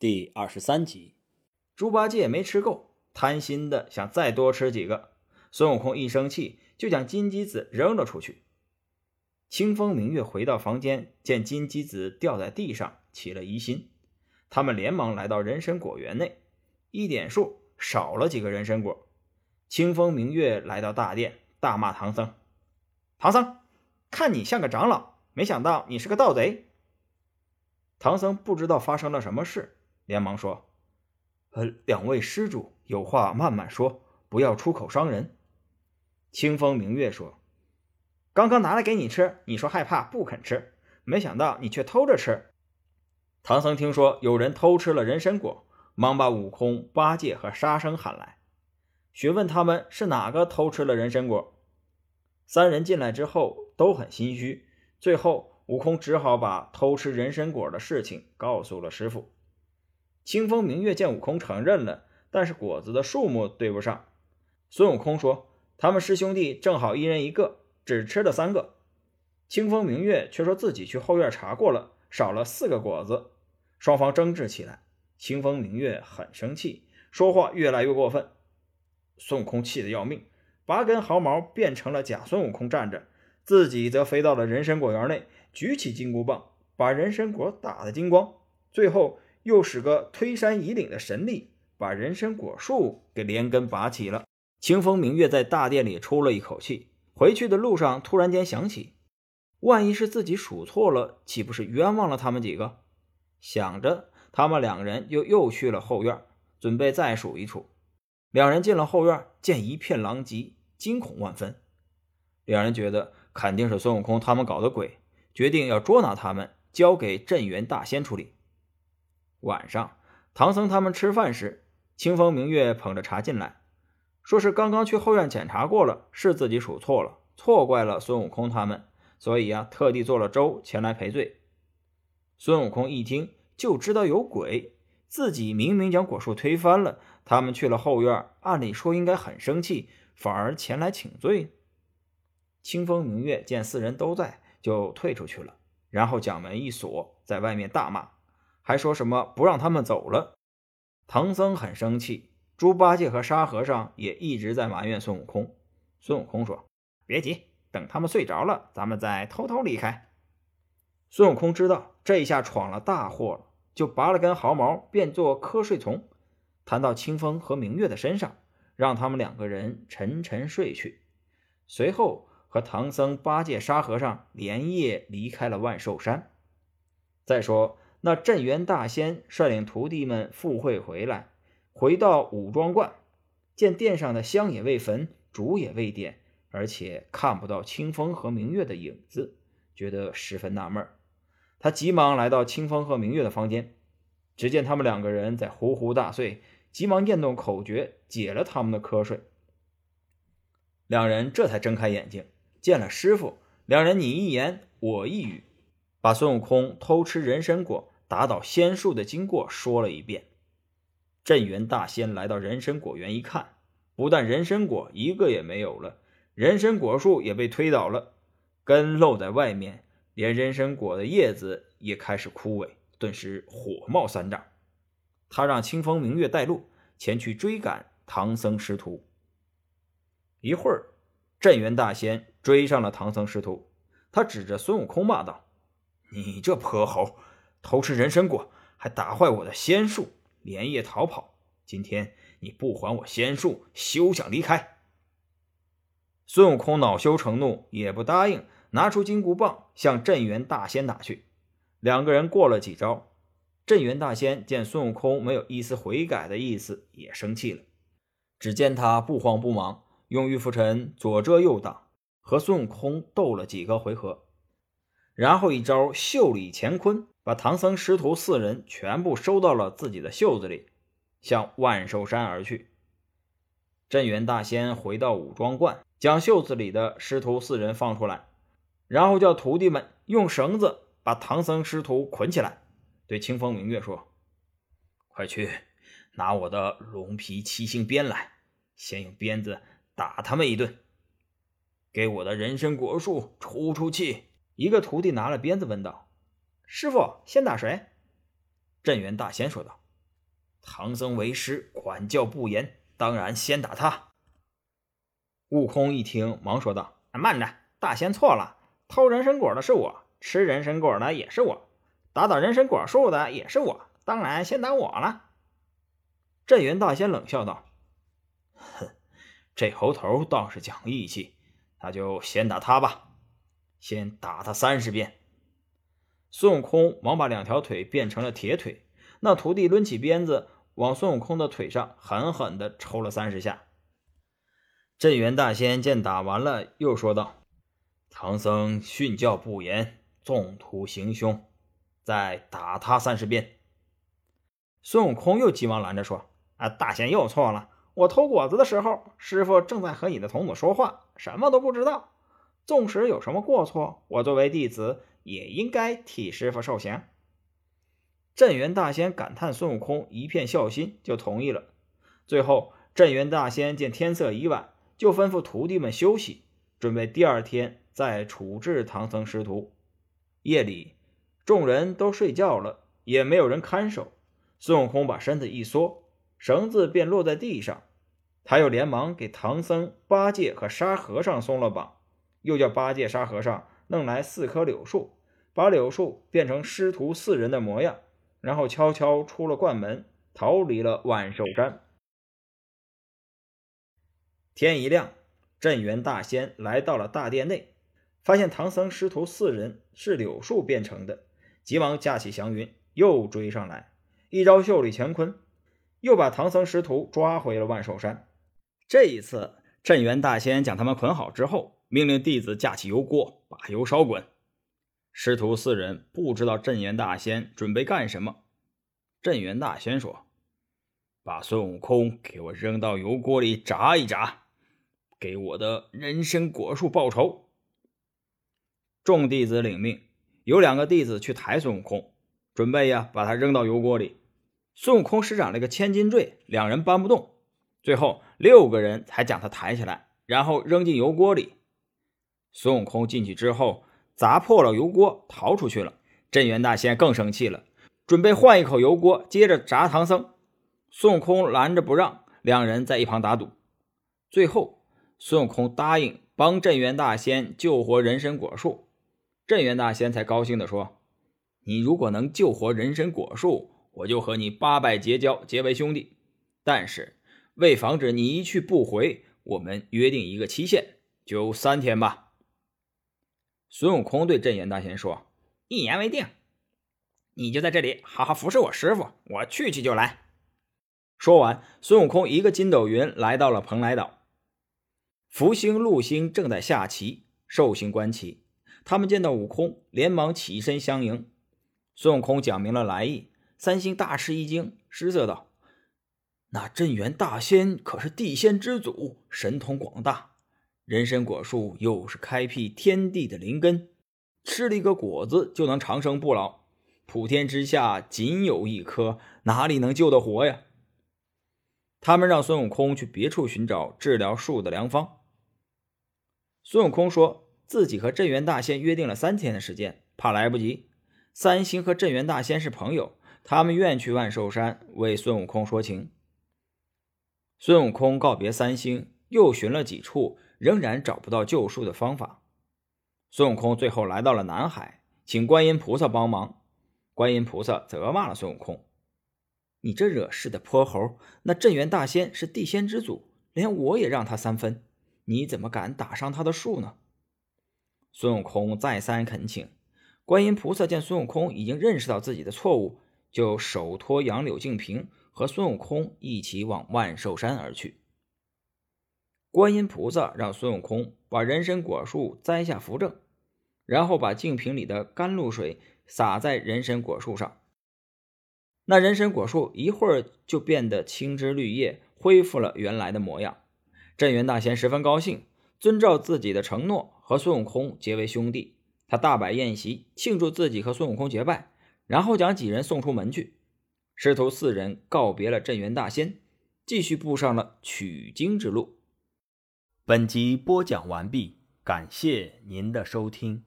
第二十三集，猪八戒没吃够，贪心的想再多吃几个。孙悟空一生气，就将金鸡子扔了出去。清风明月回到房间，见金鸡子掉在地上，起了疑心。他们连忙来到人参果园内，一点数，少了几个人参果。清风明月来到大殿，大骂唐僧：“唐僧，看你像个长老，没想到你是个盗贼！”唐僧不知道发生了什么事。连忙说：“呃，两位施主有话慢慢说，不要出口伤人。”清风明月说：“刚刚拿来给你吃，你说害怕不肯吃，没想到你却偷着吃。”唐僧听说有人偷吃了人参果，忙把悟空、八戒和沙僧喊来，询问他们是哪个偷吃了人参果。三人进来之后都很心虚，最后悟空只好把偷吃人参果的事情告诉了师傅。清风明月见悟空承认了，但是果子的数目对不上。孙悟空说：“他们师兄弟正好一人一个，只吃了三个。”清风明月却说自己去后院查过了，少了四个果子。双方争执起来。清风明月很生气，说话越来越过分。孙悟空气得要命，拔根毫毛变成了假孙悟空站着，自己则飞到了人参果园内，举起金箍棒，把人参果打得精光。最后。又使个推山移岭的神力，把人参果树给连根拔起了。清风明月在大殿里出了一口气。回去的路上，突然间想起，万一是自己数错了，岂不是冤枉了他们几个？想着，他们两人又又去了后院，准备再数一处。两人进了后院，见一片狼藉，惊恐万分。两人觉得肯定是孙悟空他们搞的鬼，决定要捉拿他们，交给镇元大仙处理。晚上，唐僧他们吃饭时，清风明月捧着茶进来，说是刚刚去后院检查过了，是自己数错了，错怪了孙悟空他们，所以啊，特地做了粥前来赔罪。孙悟空一听就知道有鬼，自己明明将果树推翻了，他们去了后院，按理说应该很生气，反而前来请罪。清风明月见四人都在，就退出去了，然后将门一锁，在外面大骂。还说什么不让他们走了？唐僧很生气，猪八戒和沙和尚也一直在埋怨孙悟空。孙悟空说：“别急，等他们睡着了，咱们再偷偷离开。”孙悟空知道这一下闯了大祸了，就拔了根毫毛，变作瞌睡虫，弹到清风和明月的身上，让他们两个人沉沉睡去。随后和唐僧、八戒、沙和尚连夜离开了万寿山。再说。那镇元大仙率领徒弟们赴会回来，回到五庄观，见殿上的香也未焚，烛也未点，而且看不到清风和明月的影子，觉得十分纳闷。他急忙来到清风和明月的房间，只见他们两个人在呼呼大睡，急忙念动口诀，解了他们的瞌睡。两人这才睁开眼睛，见了师傅。两人你一言我一语，把孙悟空偷吃人参果。打倒仙树的经过说了一遍。镇元大仙来到人参果园一看，不但人参果一个也没有了，人参果树也被推倒了，根露在外面，连人参果的叶子也开始枯萎，顿时火冒三丈。他让清风明月带路前去追赶唐僧师徒。一会儿，镇元大仙追上了唐僧师徒，他指着孙悟空骂道：“你这泼猴！”偷吃人参果，还打坏我的仙术，连夜逃跑。今天你不还我仙术，休想离开！孙悟空恼羞成怒，也不答应，拿出金箍棒向镇元大仙打去。两个人过了几招，镇元大仙见孙悟空没有一丝悔改的意思，也生气了。只见他不慌不忙，用玉浮尘左遮右挡，和孙悟空斗了几个回合，然后一招袖里乾坤。把唐僧师徒四人全部收到了自己的袖子里，向万寿山而去。镇元大仙回到五庄观，将袖子里的师徒四人放出来，然后叫徒弟们用绳子把唐僧师徒捆起来，对清风明月说：“快去拿我的龙皮七星鞭来，先用鞭子打他们一顿，给我的人参果树出出气。”一个徒弟拿了鞭子问道。师傅，先打谁？镇元大仙说道：“唐僧为师管教不严，当然先打他。悟空一听，忙说道：“慢着，大仙错了，偷人参果的是我，吃人参果的也是我，打倒人参果树的也是我，当然先打我了。”镇元大仙冷笑道：“哼，这猴头倒是讲义气，那就先打他吧，先打他三十鞭。”孙悟空忙把两条腿变成了铁腿，那徒弟抡起鞭子往孙悟空的腿上狠狠地抽了三十下。镇元大仙见打完了，又说道：“唐僧训教不严，纵图行凶，再打他三十鞭。”孙悟空又急忙拦着说：“啊，大仙又错了！我偷果子的时候，师傅正在和你的童子说话，什么都不知道。纵使有什么过错，我作为弟子也应该替师傅受刑。”镇元大仙感叹孙悟空一片孝心，就同意了。最后，镇元大仙见天色已晚。就吩咐徒弟们休息，准备第二天再处置唐僧师徒。夜里，众人都睡觉了，也没有人看守。孙悟空把身子一缩，绳子便落在地上。他又连忙给唐僧、八戒和沙和尚松了绑，又叫八戒、沙和尚弄来四棵柳树，把柳树变成师徒四人的模样，然后悄悄出了关门，逃离了万寿山。天一亮，镇元大仙来到了大殿内，发现唐僧师徒四人是柳树变成的，急忙架起祥云又追上来，一招袖里乾坤，又把唐僧师徒抓回了万寿山。这一次，镇元大仙将他们捆好之后，命令弟子架起油锅，把油烧滚。师徒四人不知道镇元大仙准备干什么。镇元大仙说：“把孙悟空给我扔到油锅里炸一炸。”给我的人参果树报仇！众弟子领命，有两个弟子去抬孙悟空，准备呀把他扔到油锅里。孙悟空施展了个千斤坠，两人搬不动，最后六个人才将他抬起来，然后扔进油锅里。孙悟空进去之后，砸破了油锅，逃出去了。镇元大仙更生气了，准备换一口油锅，接着砸唐僧。孙悟空拦着不让，两人在一旁打赌，最后。孙悟空答应帮镇元大仙救活人参果树，镇元大仙才高兴地说：“你如果能救活人参果树，我就和你八拜结交，结为兄弟。但是为防止你一去不回，我们约定一个期限，就三天吧。”孙悟空对镇元大仙说：“一言为定，你就在这里好好服侍我师傅，我去去就来。”说完，孙悟空一个筋斗云来到了蓬莱岛。福星、禄星正在下棋，寿星观棋。他们见到悟空，连忙起身相迎。孙悟空讲明了来意，三星大吃一惊，失色道：“那镇元大仙可是地仙之祖，神通广大。人参果树又是开辟天地的灵根，吃了一个果子就能长生不老。普天之下仅有一棵，哪里能救得活呀？”他们让孙悟空去别处寻找治疗树的良方。孙悟空说自己和镇元大仙约定了三天的时间，怕来不及。三星和镇元大仙是朋友，他们愿去万寿山为孙悟空说情。孙悟空告别三星，又寻了几处，仍然找不到救树的方法。孙悟空最后来到了南海，请观音菩萨帮忙。观音菩萨责骂了孙悟空：“你这惹事的泼猴！那镇元大仙是地仙之祖，连我也让他三分。”你怎么敢打伤他的树呢？孙悟空再三恳请，观音菩萨见孙悟空已经认识到自己的错误，就手托杨柳净瓶，和孙悟空一起往万寿山而去。观音菩萨让孙悟空把人参果树栽下扶正，然后把净瓶里的甘露水洒在人参果树上，那人参果树一会儿就变得青枝绿叶，恢复了原来的模样。镇元大仙十分高兴，遵照自己的承诺，和孙悟空结为兄弟。他大摆宴席庆祝自己和孙悟空结拜，然后将几人送出门去。师徒四人告别了镇元大仙，继续步上了取经之路。本集播讲完毕，感谢您的收听。